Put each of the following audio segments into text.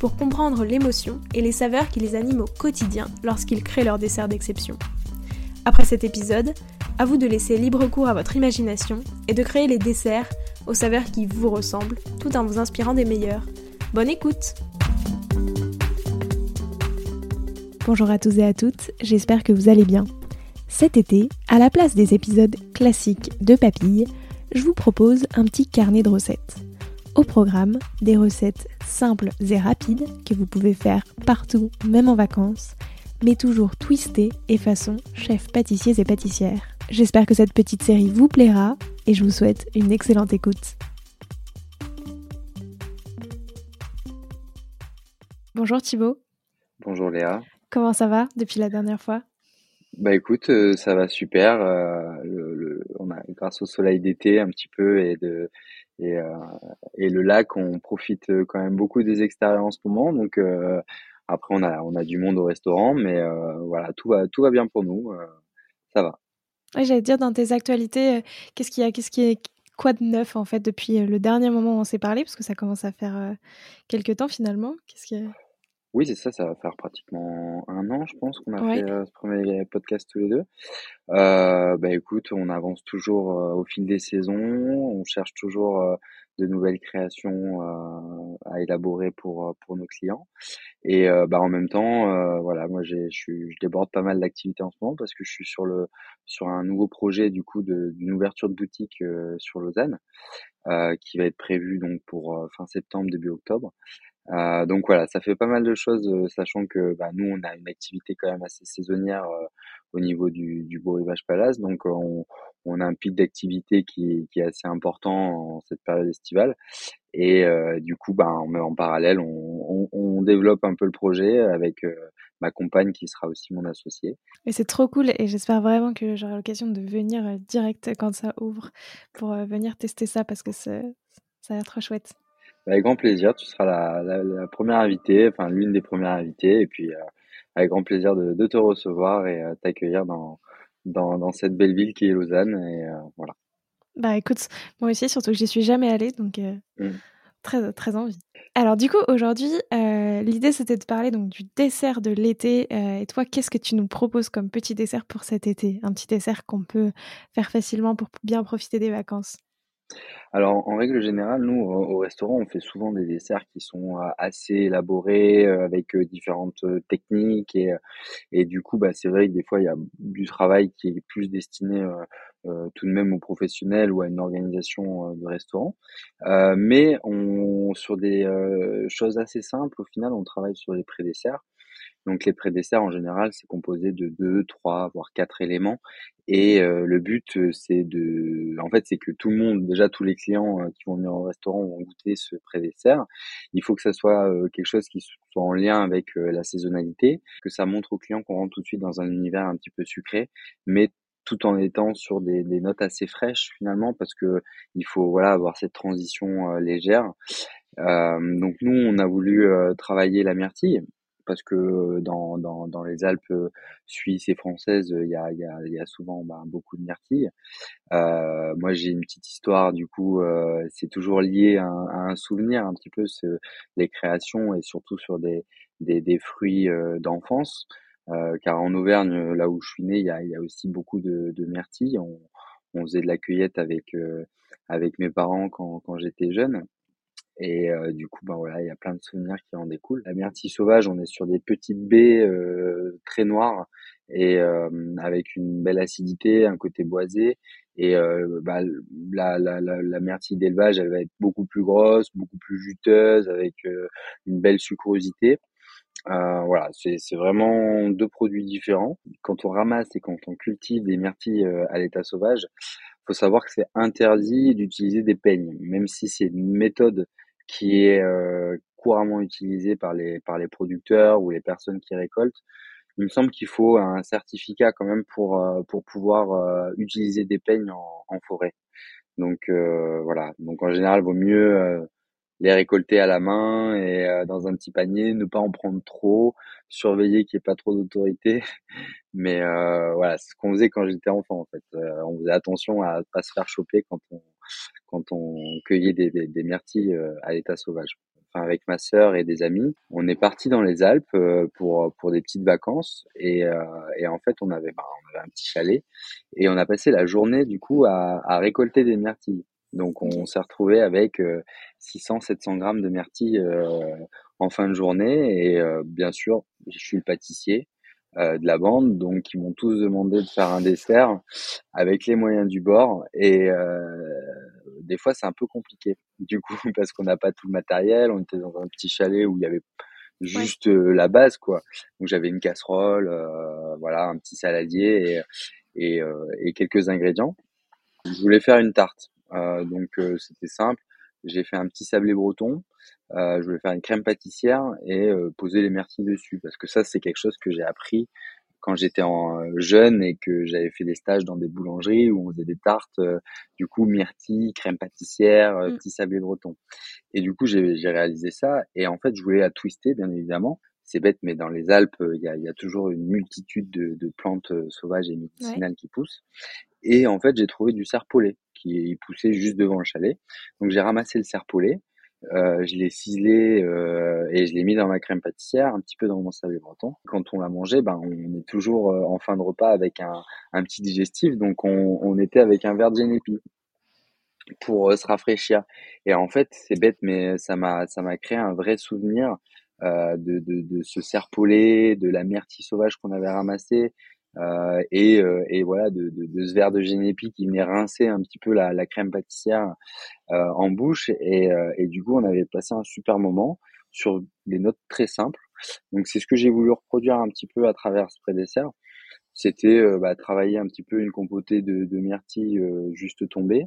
pour comprendre l'émotion et les saveurs qui les animent au quotidien lorsqu'ils créent leur dessert d'exception. Après cet épisode, à vous de laisser libre cours à votre imagination et de créer les desserts aux saveurs qui vous ressemblent tout en vous inspirant des meilleurs. Bonne écoute Bonjour à tous et à toutes, j'espère que vous allez bien. Cet été, à la place des épisodes classiques de Papille, je vous propose un petit carnet de recettes. Au programme, des recettes simples et rapides que vous pouvez faire partout, même en vacances, mais toujours twistées et façon chef pâtissiers et pâtissières. J'espère que cette petite série vous plaira et je vous souhaite une excellente écoute. Bonjour Thibaut. Bonjour Léa. Comment ça va depuis la dernière fois? Bah écoute, euh, ça va super. Euh, le, on a, grâce au soleil d'été un petit peu et de et, euh, et le lac, on profite quand même beaucoup des extérieurs en ce moment. Donc euh, après, on a, on a du monde au restaurant, mais euh, voilà, tout va, tout va bien pour nous. ça va. Ouais, J'allais dire dans tes actualités, qu'est-ce qu'il y a, qu'est-ce qui est quoi de neuf en fait depuis le dernier moment où on s'est parlé, parce que ça commence à faire quelques temps finalement. Qu'est-ce qui oui, c'est ça, ça va faire pratiquement un an, je pense, qu'on a fait ce premier podcast tous les deux. Euh, bah écoute, on avance toujours au fil des saisons, on cherche toujours de nouvelles créations à élaborer pour pour nos clients. Et bah en même temps, voilà, moi j'ai, je, je déborde pas mal d'activités en ce moment parce que je suis sur le sur un nouveau projet du coup de, d'une ouverture de boutique sur Lausanne, qui va être prévu donc pour fin septembre début octobre. Euh, donc voilà, ça fait pas mal de choses, euh, sachant que bah, nous, on a une activité quand même assez saisonnière euh, au niveau du, Beau Rivage Palace. Donc on, on a un pic d'activité qui, est assez important en cette période estivale. Et du coup, bah, en, en parallèle, on, on, on, développe un peu le projet avec ma compagne qui sera aussi mon associée. Et c'est trop cool et j'espère vraiment que j'aurai l'occasion de venir direct quand ça ouvre pour venir tester ça parce que ça a l'air trop chouette. Avec grand plaisir, tu seras la, la, la première invitée, enfin l'une des premières invitées, et puis euh, avec grand plaisir de, de te recevoir et euh, t'accueillir dans, dans, dans, cette belle ville qui est Lausanne, et euh, voilà. Bah écoute, moi aussi, surtout que j'y suis jamais allée, donc mmh. très très envie. Alors du coup, aujourd'hui, l'idée c'était de parler donc du dessert de l'été. et toi, qu'est-ce que tu nous proposes comme petit dessert pour cet été? Un petit dessert qu'on peut faire facilement pour bien profiter des vacances? Alors, en règle générale, nous, au restaurant, on fait souvent des desserts qui sont euh, assez élaborés, euh, avec euh, différentes techniques et, du coup, bah, c'est vrai que des fois, il y a du travail qui est plus destiné tout de même aux professionnels ou à une organisation de restaurant. mais sur des choses assez simples, au final, on travaille sur les pré-desserts. Donc les pré-desserts en général, c'est composé de deux, trois, voire quatre éléments. Et euh, le but, euh, c'est de, en fait, c'est que tout le monde, déjà tous les clients euh, qui vont venir au restaurant vont goûter ce pré-dessert. Il faut que ça soit quelque chose qui soit en lien avec la saisonnalité, que ça montre aux clients qu'on rentre tout de suite dans un univers un petit peu sucré, mais tout en étant sur des, des notes assez fraîches finalement, parce que il faut voilà avoir cette transition légère. donc nous, on a voulu travailler la myrtille parce que dans, les Alpes suisses et françaises, il y a, souvent bah, beaucoup de myrtilles. Moi, j'ai une petite histoire, du coup, c'est toujours lié à un, souvenir un petit peu, ce, les créations et surtout sur des, fruits d'enfance. Car en Auvergne, là où je suis né, il y a, aussi beaucoup de, de myrtilles. On, faisait de la cueillette avec, mes parents quand j'étais jeune. Et euh, du coup, ben voilà, il y a plein de souvenirs qui en découlent. La myrtille sauvage, on est sur des petites baies euh, très noires et euh, avec une belle acidité, un côté boisé. Et bah, la, la, la, la, myrtille d'élevage, elle va être beaucoup plus grosse, beaucoup plus juteuse, avec une belle sucrosité. voilà, c'est vraiment deux produits différents. Quand on ramasse et quand on cultive des myrtilles à l'état sauvage, faut savoir que c'est interdit d'utiliser des peignes, même si c'est une méthode qui est euh, couramment utilisé par les par les producteurs ou les personnes qui récoltent. Il me semble qu'il faut un certificat quand même pour pour pouvoir utiliser des peignes en, en forêt. Donc voilà. Donc en général, il vaut mieux les récolter à la main et euh, dans un petit panier, ne pas en prendre trop, surveiller qu'il n'y ait pas trop d'autorité. Mais euh, voilà, c'est ce qu'on faisait quand j'étais enfant en fait. Euh, on faisait attention à pas se faire choper quand on quand on cueillait des, des, des myrtilles euh, à l'état sauvage. Enfin, avec ma sœur et des amis, on est parti dans les Alpes pour pour des petites vacances et, et en fait on avait bah, on avait un petit chalet et on a passé la journée du coup à, à récolter des myrtilles. Donc on s'est retrouvé avec 600-700 grammes de myrtilles euh, en fin de journée et euh, bien sûr je suis le pâtissier euh, de la bande. Donc ils m'ont tous demandé de faire un dessert avec les moyens du bord. Et des fois c'est un peu compliqué du coup parce qu'on n'a pas tout le matériel. On était dans un petit chalet où il y avait juste la base quoi. Donc j'avais une casserole voilà un petit saladier et, et, et quelques ingrédients. Je voulais faire une tarte. Euh, donc euh, c'était simple. J'ai fait un petit sablé breton. Euh, je voulais faire une crème pâtissière et poser les myrtilles dessus parce que ça c'est quelque chose que j'ai appris quand j'étais en jeune et que j'avais fait des stages dans des boulangeries où on faisait des tartes, du coup myrtilles, crème pâtissière, mmh. petit sablé breton. Et du coup j'ai réalisé ça et en fait je voulais la twister bien évidemment. C'est bête mais dans les Alpes il y a, y a, toujours une multitude de, de plantes sauvages et médicinales qui poussent. Et en fait j'ai trouvé du serpolet qui poussait juste devant le chalet. Donc j'ai ramassé le serpolet, euh, je l'ai ciselé euh, et je l'ai mis dans ma crème pâtissière, un petit peu dans mon sablé breton. Quand on l'a mangé, ben on est toujours euh, en fin de repas avec un, petit digestif, donc on, était avec un verre de génépi pour se rafraîchir. Et en fait, c'est bête, mais ça m'a créé un vrai souvenir de, ce serpolet, de la myrtille sauvage qu'on avait ramassé, euh, et, euh, et, voilà de, de, de, ce verre de génépi qui venait rincer un petit peu la, la crème pâtissière euh, en bouche. Et, euh, et, du coup on avait passé un super moment sur des notes très simples. Donc c'est ce que j'ai voulu reproduire un petit peu à travers ce pré-dessert c'était bah, travailler un petit peu une compotée de, de myrtilles juste tombées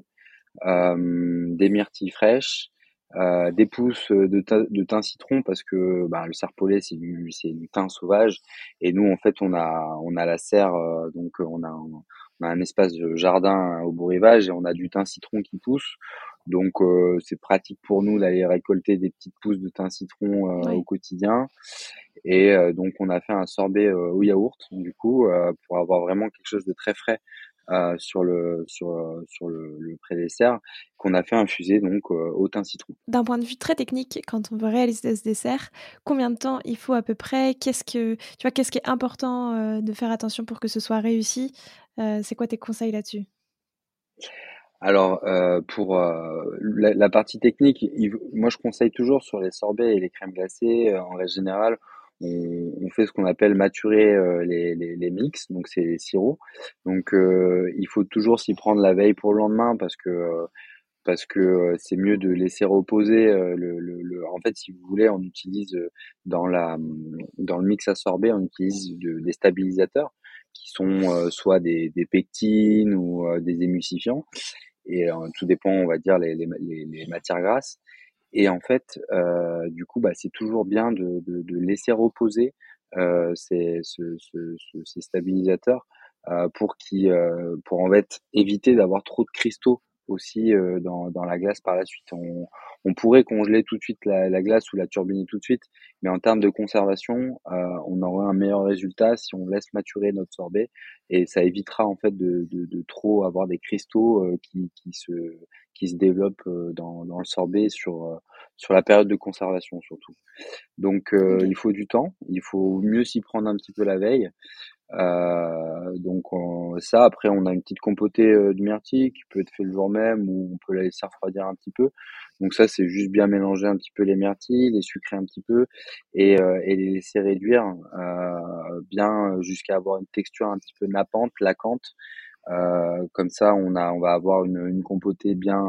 des myrtilles fraîches euh, des pousses de, de thym citron parce que bah, le serpolet c'est du c'est du thym sauvage. Et nous en fait on a on a la serre euh, donc on a on a un espace de jardin au beau rivage et on a du thym citron qui pousse. Donc euh, c'est pratique pour nous d'aller récolter des petites pousses de thym citron euh, oui. au quotidien. Et euh, donc on a fait un sorbet au yaourt du coup pour avoir vraiment quelque chose de très frais euh, sur le sur sur le, le pré-dessert qu'on a fait infuser donc euh, au thym citron. D'un point de vue très technique, quand on veut réaliser ce dessert, combien de temps il faut à peu près? Qu'est-ce que tu vois Qu'est-ce qui est important euh, de faire attention pour que ce soit réussi? Euh, C'est quoi tes conseils là-dessus? Alors euh, pour euh, la, la, partie technique, il, moi je conseille toujours sur les sorbets et les crèmes glacées en règle générale, on, fait ce qu'on appelle maturer euh, les, les, mix, donc c'est les sirops. Donc euh, il faut toujours s'y prendre la veille pour le lendemain parce que parce que c'est mieux de laisser reposer le, le, en fait si vous voulez on utilise dans la dans le mix à on utilise de, des stabilisateurs qui sont soit des, pectines ou des émulsifiants et tout dépend on va dire les, les matières grasses et en fait, euh, du coup, bah, c'est toujours bien de, laisser reposer euh, ces, ce, ce, ces stabilisateurs euh, pour pour en fait éviter d'avoir trop de cristaux aussi euh, dans, dans la glace par la suite. On, on pourrait congeler tout de suite la, la, glace ou la turbiner tout de suite, mais en termes de conservation, euh, on aurait un meilleur résultat si on laisse maturer notre sorbet et ça évitera en fait de, de, de trop avoir des cristaux euh, qui, qui, se, qui se développent euh, dans, dans le sorbet sur, euh, sur la période de conservation surtout. Donc euh, il faut du temps, il faut mieux s'y prendre un petit peu la veille. Euh, donc on, ça, après on a une petite compotée euh, de myrtille qui peut être fait le jour même ou on peut la laisser refroidir un petit peu. Donc ça c'est juste bien mélanger un petit peu les myrtilles, les sucrer un petit peu et, euh, les laisser réduire euh, bien jusqu'à avoir une texture un petit peu nappante, laquante. Comme ça on a on va avoir une, une compotée bien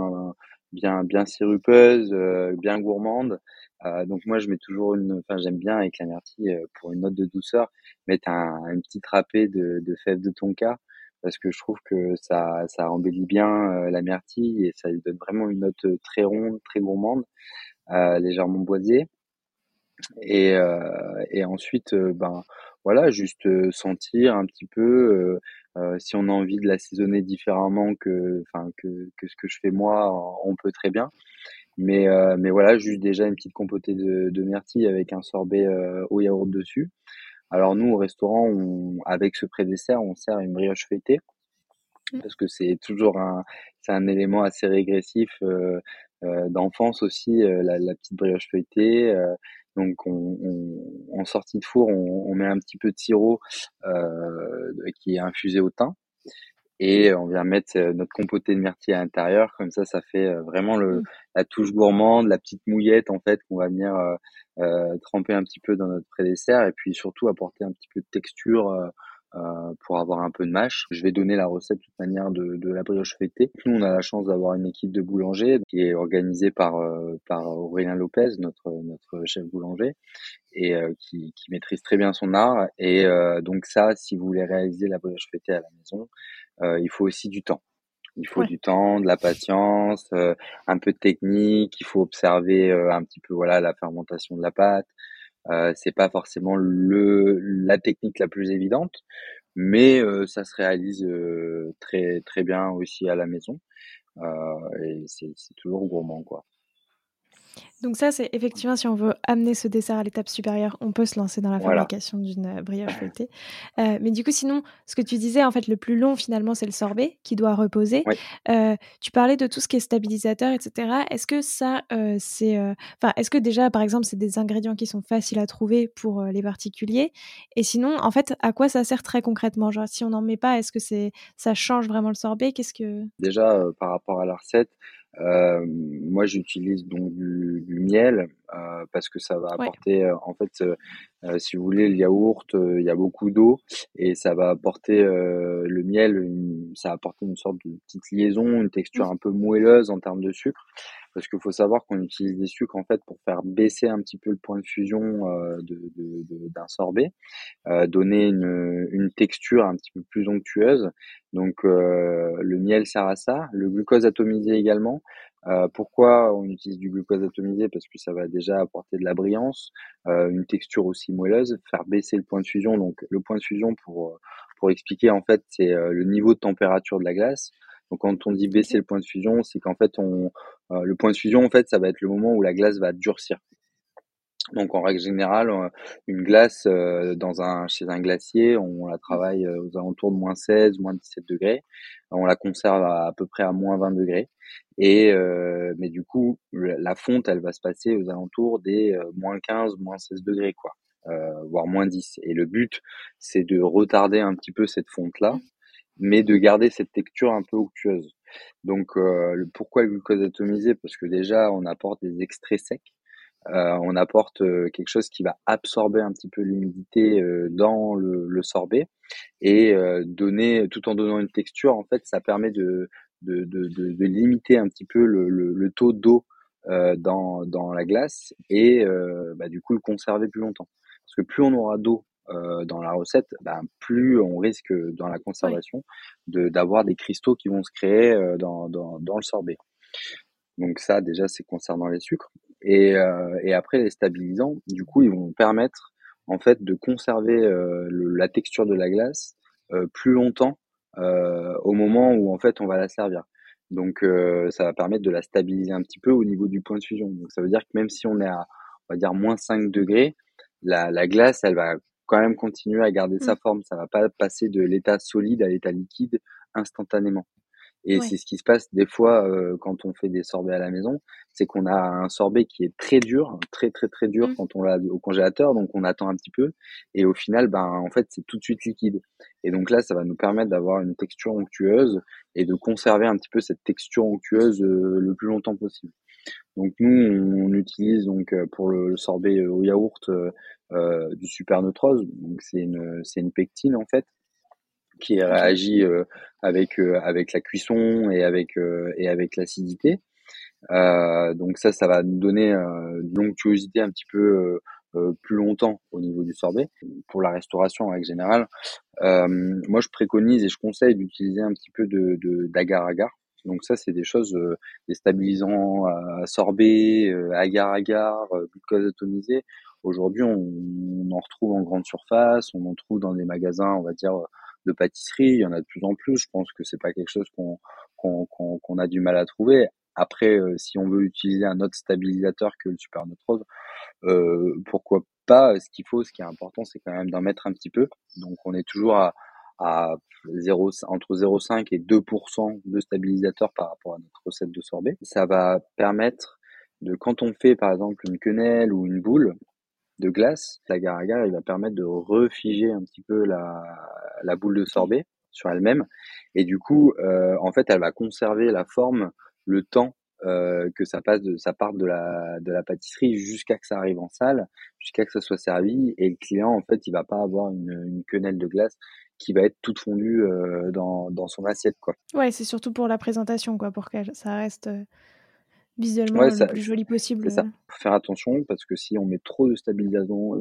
bien bien sirupeuse, euh, bien gourmande. Euh, donc moi je mets toujours une, enfin j'aime bien avec la myrtille euh, pour une note de douceur mettre un, une petite râpée de, de fèves de tonka parce que je trouve que ça ça embellit bien euh, la myrtille et ça lui donne vraiment une note très ronde, très gourmande, euh, légèrement boisée. Et, et ensuite, ben voilà, juste sentir un petit peu si on a envie de l'assaisonner différemment que, enfin que, que ce que je fais moi, on peut très bien. Mais, mais voilà, juste déjà une petite compotée de, de myrtille avec un sorbet au yaourt dessus. Alors nous, au restaurant, on, avec ce pré-dessert, on sert une brioche feuilletée mmh. parce que c'est toujours un, c'est un élément assez régressif euh, euh, d'enfance aussi, euh, la, la, petite brioche feuilletée. Donc on, on, en sortie de four, on, on, met un petit peu de sirop qui est infusé au thym et on vient mettre notre compotée de myrtille à l'intérieur. Comme ça, ça fait vraiment le, mmh. la touche gourmande, la petite mouillette en fait qu'on va venir euh, tremper un petit peu dans notre pré-dessert et puis surtout apporter un petit peu de texture euh, euh, pour avoir un peu de mâche. Je vais donner la recette de toute manière de, de la brioche fêtée. Nous, on a la chance d'avoir une équipe de boulangers qui est organisée par, par Aurélien Lopez, notre, notre chef boulanger, et qui, qui maîtrise très bien son art. Et donc ça, si vous voulez réaliser la brioche fêtée à la maison, il faut aussi du temps. Il faut du temps, de la patience, euh, un peu de technique. Il faut observer euh, un petit peu voilà la fermentation de la pâte. Euh, c'est pas forcément le la technique la plus évidente, mais euh, ça se réalise très très bien aussi à la maison. et c'est toujours gourmand quoi. Donc ça, c'est effectivement, si on veut amener ce dessert à l'étape supérieure, on peut se lancer dans la fabrication d'une euh, brioche feuilletée. Euh, mais du coup, sinon, ce que tu disais, en fait, le plus long, finalement, c'est le sorbet qui doit reposer. Euh, tu parlais de tout ce qui est stabilisateur, etc. Est-ce que ça, c'est... Enfin, est-ce que déjà, par exemple, c'est des ingrédients qui sont faciles à trouver pour les particuliers? Et sinon, en fait, à quoi ça sert très concrètement? Genre, si on n'en met pas, est-ce que c'est ça change vraiment le sorbet? Qu'est-ce que... Déjà, par rapport à la recette, euh, moi, j'utilise donc du, du miel euh, parce que ça va apporter, euh, en fait, euh, si vous voulez, le yaourt, il y a beaucoup d'eau et ça va apporter le miel, ça va apporter une sorte de petite liaison, une texture mmh. un peu moelleuse en termes de sucre. Parce qu'il faut savoir qu'on utilise des sucres en fait pour faire baisser un petit peu le point de fusion de, de, de, d'un sorbet, donner une, une texture un petit peu plus onctueuse. Donc le miel sert à ça, le glucose atomisé également. Euh, pourquoi on utilise du glucose atomisé? Parce que ça va déjà apporter de la brillance, euh, une texture aussi moelleuse, faire baisser le point de fusion. Donc le point de fusion, pour pour expliquer en fait, c'est euh, le niveau de température de la glace. Donc quand on dit baisser le point de fusion, c'est qu'en fait on le point de fusion en fait ça va être le moment où la glace va durcir. Donc en règle générale, euh, une glace euh, dans un, chez un glacier, on la travaille euh, aux alentours de moins 16, moins 17 degrés. On la conserve à, à peu près à moins 20 degrés. Et mais du coup, la fonte, elle va se passer aux alentours des moins 15, moins 16 degrés, quoi, voire moins 10. Et le but, c'est de retarder un petit peu cette fonte-là, mais de garder cette texture un peu onctueuse. Donc, pourquoi le glucose atomisé Parce que déjà, on apporte des extraits secs euh, on apporte euh, quelque chose qui va absorber un petit peu l'humidité euh, dans le, sorbet et donner, tout en donnant une texture, en fait, ça permet de, de, de, de, limiter un petit peu le, le, taux d'eau dans, dans la glace et bah, du coup le conserver plus longtemps. Parce que plus on aura d'eau dans la recette, bah, plus on risque dans la conservation de d'avoir des cristaux qui vont se créer dans, dans, dans le sorbet. Donc ça déjà c'est concernant les sucres. Et, euh, et après les stabilisants, du coup, ils vont permettre en fait de conserver euh, la texture de la glace euh, plus longtemps au moment où en fait on va la servir. Donc ça va permettre de la stabiliser un petit peu au niveau du point de fusion. Donc ça veut dire que même si on est à on va dire moins 5 degrés, la, la glace elle va quand même continuer à garder sa mmh. forme. Ça va pas passer de l'état solide à l'état liquide instantanément. Et c'est ce qui se passe des fois euh, quand on fait des sorbets à la maison, c'est qu'on a un sorbet qui est très dur, très très très dur mmh. quand on l'a au congélateur, donc on attend un petit peu, et au final, ben en fait c'est tout de suite liquide. Et donc là, ça va nous permettre d'avoir une texture onctueuse et de conserver un petit peu cette texture onctueuse euh, le plus longtemps possible. Donc nous, on, utilise donc euh, pour le, sorbet au yaourt euh, du super neutrose, donc c'est une c'est une pectine en fait qui réagit euh, avec euh, avec la cuisson et avec euh, et avec l'acidité. donc ça, ça va nous donner une l'onctuosité un petit peu plus longtemps au niveau du sorbet. Pour la restauration en règle générale, moi je préconise et je conseille d'utiliser un petit peu de d'agar-agar. Donc ça, c'est des choses, des stabilisants à sorbet, agar-agar, glucose atomisé. Aujourd'hui, on, en retrouve en grande surface, on en trouve dans des magasins, on va dire, de pâtisserie. Il y en a de plus en plus. Je pense que c'est pas quelque chose qu'on a du mal à trouver. Après, euh, si on veut utiliser un autre stabilisateur que le super rose, euh, pourquoi pas? Ce qu'il faut, ce qui est important, c'est quand même d'en mettre un petit peu. Donc, on est toujours à, à 0, entre 0,5 et 2% de stabilisateur par rapport à notre recette de sorbet. Ça va permettre de, quand on fait par exemple une quenelle ou une boule de glace, l'agar-agar, il va permettre de refiger un petit peu la, la boule de sorbet sur elle-même. Et du coup, euh, en fait, elle va conserver la forme le temps euh, que ça passe de ça parte de la de la pâtisserie jusqu'à que ça arrive en salle, jusqu'à que ça soit servi et le client en fait il va pas avoir une, une quenelle de glace qui va être toute fondue euh, dans, dans son assiette quoi. Ouais, c'est surtout pour la présentation quoi, pour que ça reste euh, visuellement le plus joli possible. Ça. Faut faire attention parce que si on met trop de stabilisation,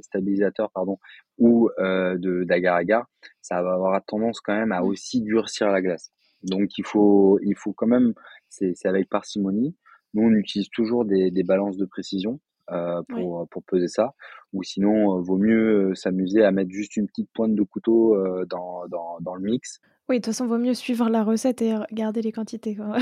stabilisateur pardon, ou euh, d'agar-agar, ça va avoir tendance quand même à mmh. aussi durcir la glace. Donc il faut il faut quand même c'est avec parcimonie. Nous on utilise toujours des, des balances de précision euh, pour, pour peser ça. Ou sinon, euh, vaut mieux euh, s'amuser à mettre juste une petite pointe de couteau dans, dans, dans, le mix. Oui, de toute façon, vaut mieux suivre la recette et garder les quantités. Quoi.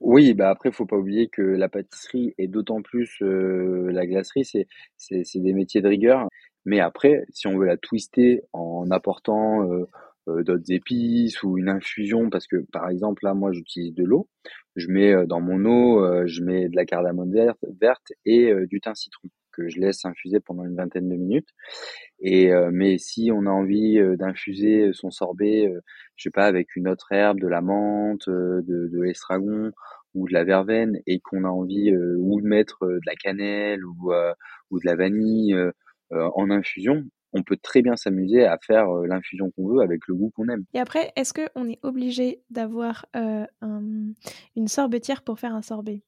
oui, bah après, faut pas oublier que la pâtisserie et d'autant plus la glacerie, c'est des métiers de rigueur. Mais après, si on veut la twister en apportant euh, d'autres épices ou une infusion parce que par exemple là moi j'utilise de l'eau. Je mets euh, dans mon eau euh, je mets de la cardamome verte et du thym citron que je laisse infuser pendant une vingtaine de minutes. Et mais si on a envie d'infuser son sorbet je sais pas avec une autre herbe de la menthe de, de l'estragon ou de la verveine et qu'on a envie ou de mettre de la cannelle ou, ou de la vanille en infusion, on peut très bien s'amuser à faire euh, l'infusion qu'on veut avec le goût qu'on aime. Et après, est-ce qu'on est obligé d'avoir euh, une sorbetière pour faire un sorbet?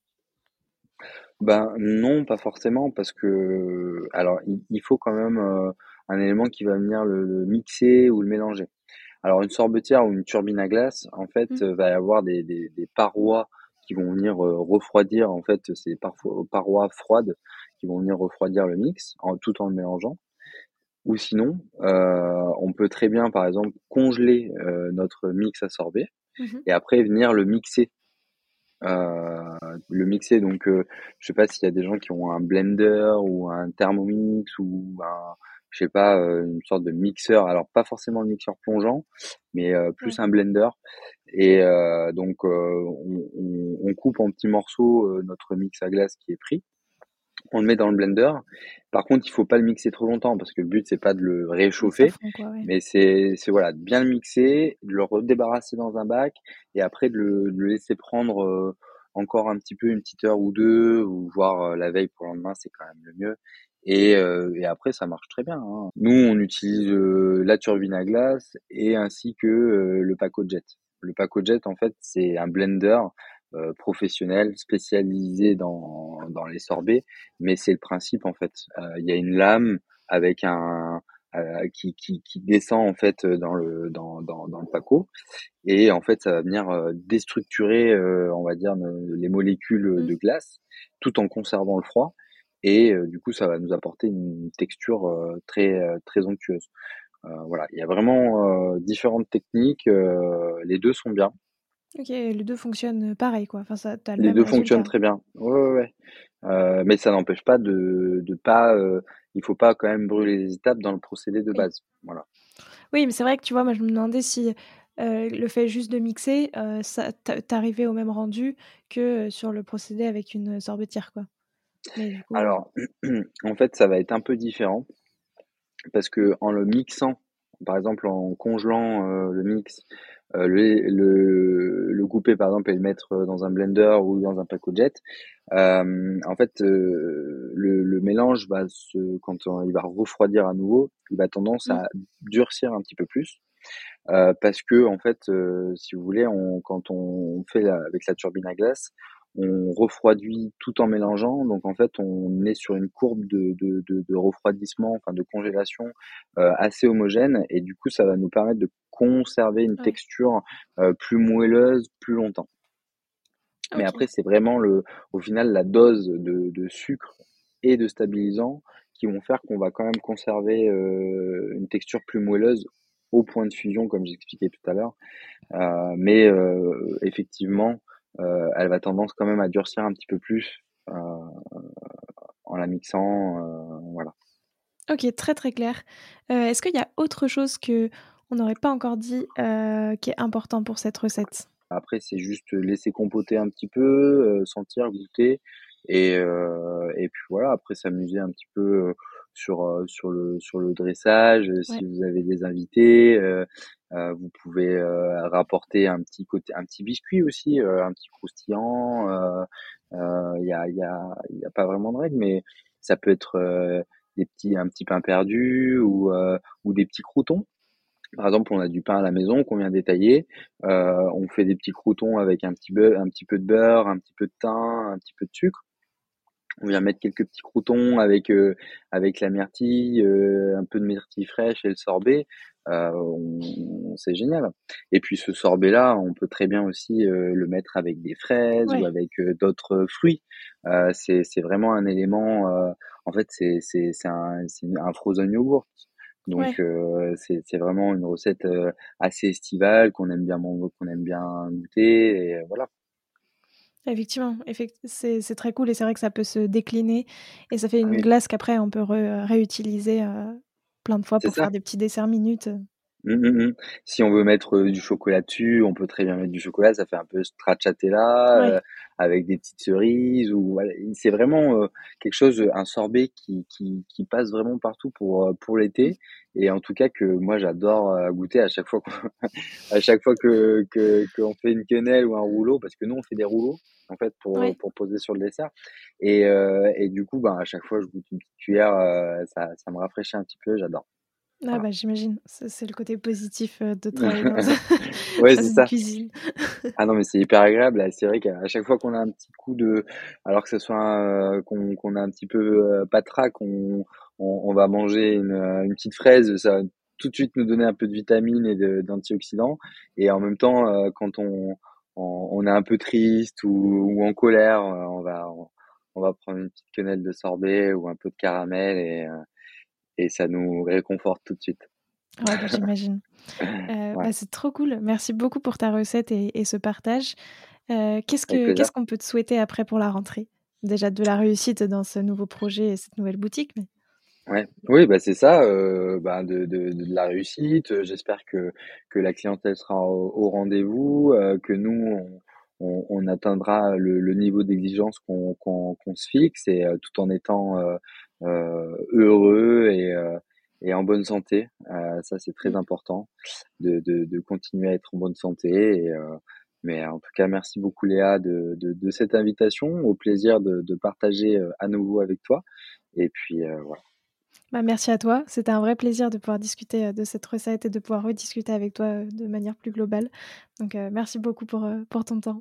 Ben non, pas forcément, parce que alors il, faut quand même euh, un élément qui va venir le, mixer ou le mélanger. Alors une sorbetière ou une turbine à glace, en fait, mmh. va y avoir des, des, parois qui vont venir refroidir, en fait, c'est parfois parois froides qui vont venir refroidir le mix en, tout en le mélangeant. Ou sinon, euh, on peut très bien, par exemple, congeler euh, notre mix à sorbet mmh et après venir le mixer. Euh, le mixer, donc je sais pas s'il y a des gens qui ont un blender ou un thermomix ou un, je sais pas, une sorte de mixeur. Alors pas forcément le mixeur plongeant, mais plus un blender. Et donc on, on, coupe en petits morceaux notre mix à glace qui est pris on le met dans le blender. Par contre, il faut pas le mixer trop longtemps parce que le but c'est pas de le réchauffer, mais c'est c'est voilà de bien le mixer, de le redébarrasser dans un bac et après de le, laisser prendre euh, encore un petit peu une petite heure ou deux ou voir euh, la veille pour le lendemain, c'est quand même le mieux. Et, euh, et après ça marche très bien. Hein. Nous on utilise la turbine à glace et ainsi que le Paco Jet. Le Paco Jet en fait c'est un blender euh, professionnel spécialisé dans, dans les sorbets, mais c'est le principe en fait. Euh, il y a une lame avec un euh, qui, qui, qui, descend en fait dans le dans, dans, dans, le paco et en fait ça va venir déstructurer on va dire les molécules mmh. de glace tout en conservant le froid et du coup ça va nous apporter une texture très très onctueuse. voilà, il y a vraiment différentes techniques, les deux sont bien. Ok, les deux fonctionnent pareil, quoi. Enfin, ça, les deux fonctionnent très bien. Ouais, ouais, ouais. Euh, mais ça n'empêche pas de, de pas. Euh, il faut pas quand même brûler les étapes dans le procédé de base. Voilà. Oui, mais c'est vrai que tu vois, moi je me demandais si euh, le fait juste de mixer, ça t'arrivait au même rendu que sur le procédé avec une sorbetière, quoi. Alors, en fait, ça va être un peu différent parce que en le mixant, par exemple en congelant le mix euh, le, le, le, couper par exemple et le mettre dans un blender ou dans un paco jet. Euh, en fait, euh, le, le, mélange va se, quand il va refroidir à nouveau, il va tendance à mmh. durcir un petit peu plus. Euh, parce que en fait, euh, si vous voulez, on, quand on fait avec la turbine à glace, on refroidit tout en mélangeant. Donc en fait, on est sur une courbe de, de, de, de refroidissement, enfin de congélation euh, assez homogène, et du coup, ça va nous permettre de conserver une texture euh, plus moelleuse plus longtemps. Mais après, c'est vraiment le, au final la dose de, de sucre et de stabilisants qui vont faire qu'on va quand même conserver une texture plus moelleuse au point de fusion, comme j'expliquais tout à l'heure. mais effectivement, elle va tendance quand même à durcir un petit peu plus en la mixant. voilà. Ok, très très clair. Est-ce qu'il y a autre chose que on n'aurait pas encore dit qui est important pour cette recette? Après, c'est juste laisser compoter un petit peu, sentir, goûter, et, et puis voilà. Après, s'amuser un petit peu sur sur le sur le dressage. Si vous avez des invités, vous pouvez rapporter un petit côté, un petit biscuit aussi, un petit croustillant. Il y a il y a il y a pas vraiment de règle, mais ça peut être des petits, un petit pain perdu ou, euh, ou des petits croutons. Par exemple, on a du pain à la maison qu'on vient détailler. Euh, on fait des petits croutons avec un petit, beurre, un petit peu de beurre, un petit peu de thym, un petit peu de sucre. On vient mettre quelques petits croutons avec euh, avec la myrtille, un peu de myrtille fraîche et le sorbet. c'est génial. Et puis ce sorbet-là, on peut très bien aussi le mettre avec des fraises ou avec d'autres fruits. c'est vraiment un élément en fait, c'est c'est c'est un c'est un frozen yogurt. Donc euh, c'est c'est vraiment une recette euh, assez estivale qu'on aime bien qu'on aime bien goûter et voilà. Effectivement, c'est c'est très cool et c'est vrai que ça peut se décliner et ça fait une glace qu'après on peut réutiliser euh, plein de fois pour faire des petits desserts minutes. Mmh, mmh, mmh. Si on veut mettre du chocolat dessus, on peut très bien mettre du chocolat. Ça fait un peu stracciatella avec des petites cerises. Ou voilà. c'est vraiment quelque chose, un sorbet qui, qui, qui passe vraiment partout pour pour l'été. Et en tout cas que moi j'adore goûter à chaque fois à chaque fois que que qu'on fait une quenelle ou un rouleau, parce que nous on fait des rouleaux en fait pour pour poser sur le dessert. Et et du coup, ben à chaque fois je goûte une petite cuillère, ça ça me rafraîchit un petit peu. J'adore. Ah bah, j'imagine, c'est le côté positif de travailler dans, ouais, une cuisine. ah non, mais c'est hyper agréable. C'est vrai qu'à chaque fois qu'on a un petit coup de, alors que ce soit qu'on qu'on a un petit peu euh, patraque, on, on, on, va manger une, une, petite fraise, ça va tout de suite nous donner un peu de vitamines et d'antioxydants. Et en même temps, quand on, on, on, est un peu triste ou, ou en colère, on va on, va prendre une petite quenelle de sorbet ou un peu de caramel et et ça nous réconforte tout de suite. Ouais, bah, j'imagine. Euh, bah, c'est trop cool. Merci beaucoup pour ta recette et, ce partage. Euh, qu'est-ce que qu'est-ce qu'on peut te souhaiter après pour la rentrée? Déjà de la réussite dans ce nouveau projet et cette nouvelle boutique, mais Ouais, oui, bah c'est ça, euh, bah de, de, de, la réussite. J'espère que que la clientèle sera au, rendez-vous, que nous on, on, atteindra le, le niveau d'exigence qu'on se fixe et euh, tout en étant euh, euh, heureux et, euh, et en bonne santé. Euh, ça, c'est très mmh. important de, de, de, continuer à être en bonne santé. Et, mais en tout cas, merci beaucoup Léa de, de, de cette invitation. Au plaisir de, de, partager à nouveau avec toi. Et puis voilà. Bah, merci à toi. C'était un vrai plaisir de pouvoir discuter de cette recette et de pouvoir rediscuter avec toi de manière plus globale. Donc merci beaucoup pour, pour ton temps.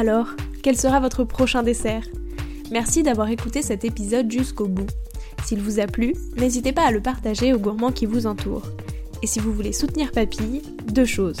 Alors, quel sera votre prochain dessert? Merci d'avoir écouté cet épisode jusqu'au bout. S'il vous a plu, n'hésitez pas à le partager aux gourmands qui vous entourent. Et si vous voulez soutenir Papille, deux choses.